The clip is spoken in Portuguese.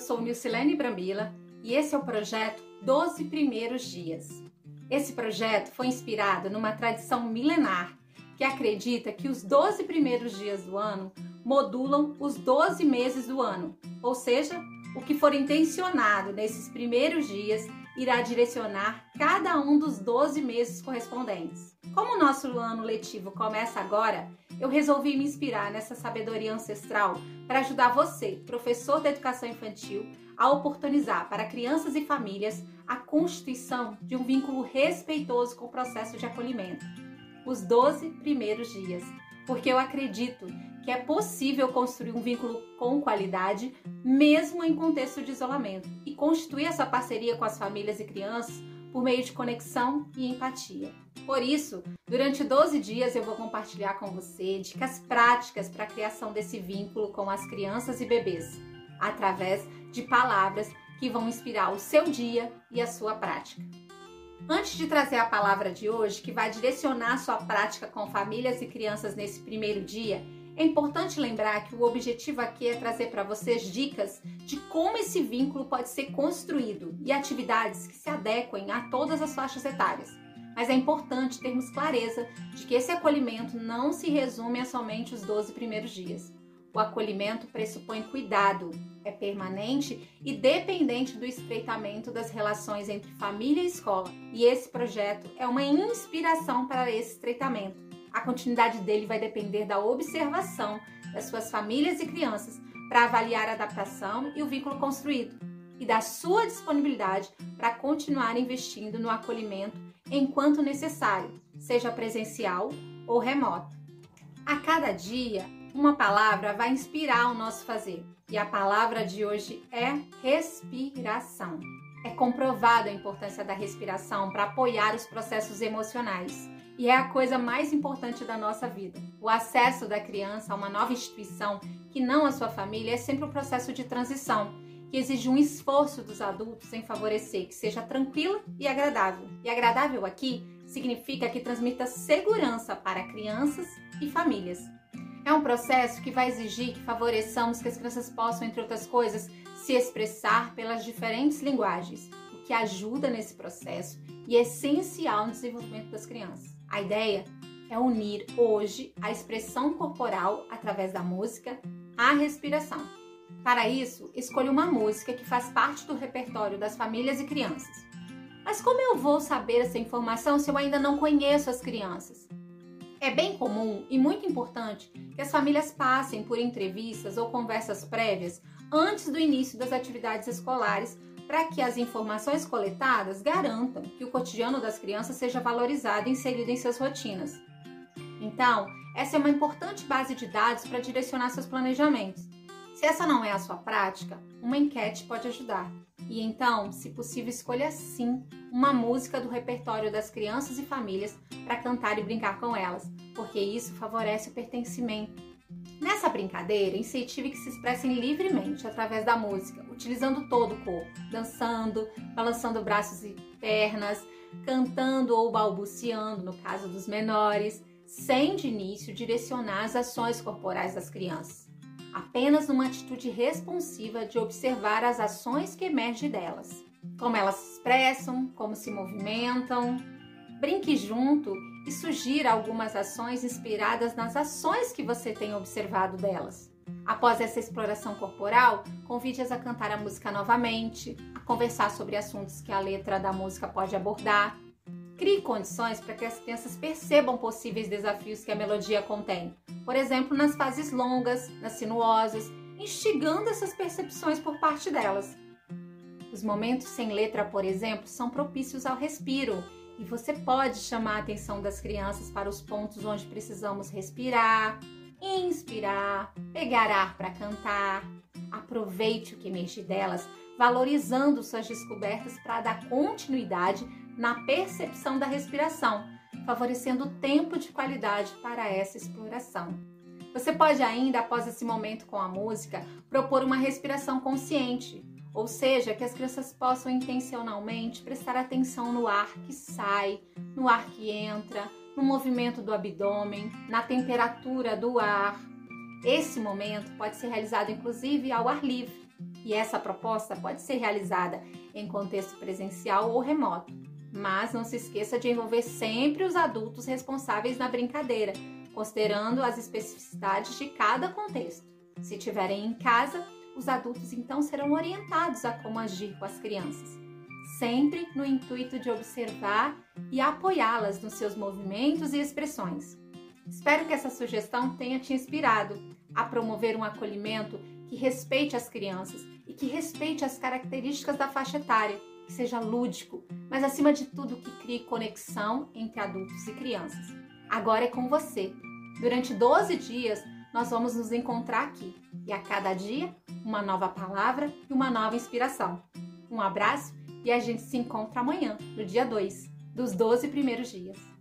sou Nilcilene Brambila e esse é o projeto 12 Primeiros Dias. Esse projeto foi inspirado numa tradição milenar que acredita que os 12 primeiros dias do ano modulam os 12 meses do ano, ou seja, o que for intencionado nesses primeiros dias irá direcionar cada um dos 12 meses correspondentes. Como o nosso ano letivo começa agora, eu resolvi me inspirar nessa sabedoria ancestral para ajudar você, professor da educação infantil, a oportunizar para crianças e famílias a constituição de um vínculo respeitoso com o processo de acolhimento. Os 12 primeiros dias, porque eu acredito que é possível construir um vínculo com qualidade, mesmo em contexto de isolamento, e constituir essa parceria com as famílias e crianças por meio de conexão e empatia. Por isso, durante 12 dias eu vou compartilhar com você dicas práticas para a criação desse vínculo com as crianças e bebês, através de palavras que vão inspirar o seu dia e a sua prática. Antes de trazer a palavra de hoje, que vai direcionar a sua prática com famílias e crianças nesse primeiro dia, é importante lembrar que o objetivo aqui é trazer para vocês dicas de como esse vínculo pode ser construído e atividades que se adequem a todas as faixas etárias. Mas é importante termos clareza de que esse acolhimento não se resume a somente os 12 primeiros dias. O acolhimento pressupõe cuidado, é permanente e dependente do estreitamento das relações entre família e escola. E esse projeto é uma inspiração para esse estreitamento. A continuidade dele vai depender da observação das suas famílias e crianças para avaliar a adaptação e o vínculo construído, e da sua disponibilidade para continuar investindo no acolhimento enquanto necessário, seja presencial ou remoto. A cada dia, uma palavra vai inspirar o nosso fazer. E a palavra de hoje é respiração. É comprovada a importância da respiração para apoiar os processos emocionais. E é a coisa mais importante da nossa vida. O acesso da criança a uma nova instituição, que não a sua família, é sempre um processo de transição, que exige um esforço dos adultos em favorecer que seja tranquila e agradável. E agradável aqui significa que transmita segurança para crianças e famílias. É um processo que vai exigir que favoreçamos que as crianças possam, entre outras coisas, se expressar pelas diferentes linguagens, o que ajuda nesse processo e é essencial no desenvolvimento das crianças. A ideia é unir hoje a expressão corporal através da música à respiração. Para isso, escolha uma música que faz parte do repertório das famílias e crianças. Mas como eu vou saber essa informação se eu ainda não conheço as crianças? É bem comum e muito importante que as famílias passem por entrevistas ou conversas prévias antes do início das atividades escolares para que as informações coletadas garantam que o cotidiano das crianças seja valorizado e inserido em suas rotinas. Então, essa é uma importante base de dados para direcionar seus planejamentos. Se essa não é a sua prática, uma enquete pode ajudar. E então, se possível, escolha sim uma música do repertório das crianças e famílias para cantar e brincar com elas, porque isso favorece o pertencimento. Nessa brincadeira, incentive que se expressem livremente através da música, utilizando todo o corpo, dançando, balançando braços e pernas, cantando ou balbuciando, no caso dos menores, sem de início direcionar as ações corporais das crianças, apenas numa atitude responsiva de observar as ações que emergem delas, como elas se expressam, como se movimentam. Brinque junto e sugira algumas ações inspiradas nas ações que você tem observado delas. Após essa exploração corporal, convide-as a cantar a música novamente, a conversar sobre assuntos que a letra da música pode abordar. Crie condições para que as crianças percebam possíveis desafios que a melodia contém, por exemplo, nas fases longas, nas sinuosas, instigando essas percepções por parte delas. Os momentos sem letra, por exemplo, são propícios ao respiro e você pode chamar a atenção das crianças para os pontos onde precisamos respirar, inspirar, pegar ar para cantar. Aproveite o que emerge delas, valorizando suas descobertas para dar continuidade na percepção da respiração, favorecendo tempo de qualidade para essa exploração. Você pode ainda, após esse momento com a música, propor uma respiração consciente, ou seja, que as crianças possam intencionalmente prestar atenção no ar que sai, no ar que entra, no movimento do abdômen, na temperatura do ar. Esse momento pode ser realizado inclusive ao ar livre, E essa proposta pode ser realizada em contexto presencial ou remoto, mas não se esqueça de envolver sempre os adultos responsáveis na brincadeira, considerando as especificidades de cada contexto. Se estiverem em casa, os adultos então serão orientados a como agir com as crianças, sempre no intuito de observar e apoiá-las nos seus movimentos e expressões. Espero que essa sugestão tenha te inspirado a promover um acolhimento que respeite as crianças e que respeite as características da faixa etária, que seja lúdico, mas acima de tudo que crie conexão entre adultos e crianças. Agora é com você. Durante 12 dias, nós vamos nos encontrar aqui e a cada dia uma nova palavra e uma nova inspiração. Um abraço e a gente se encontra amanhã, no dia 2 dos 12 primeiros dias.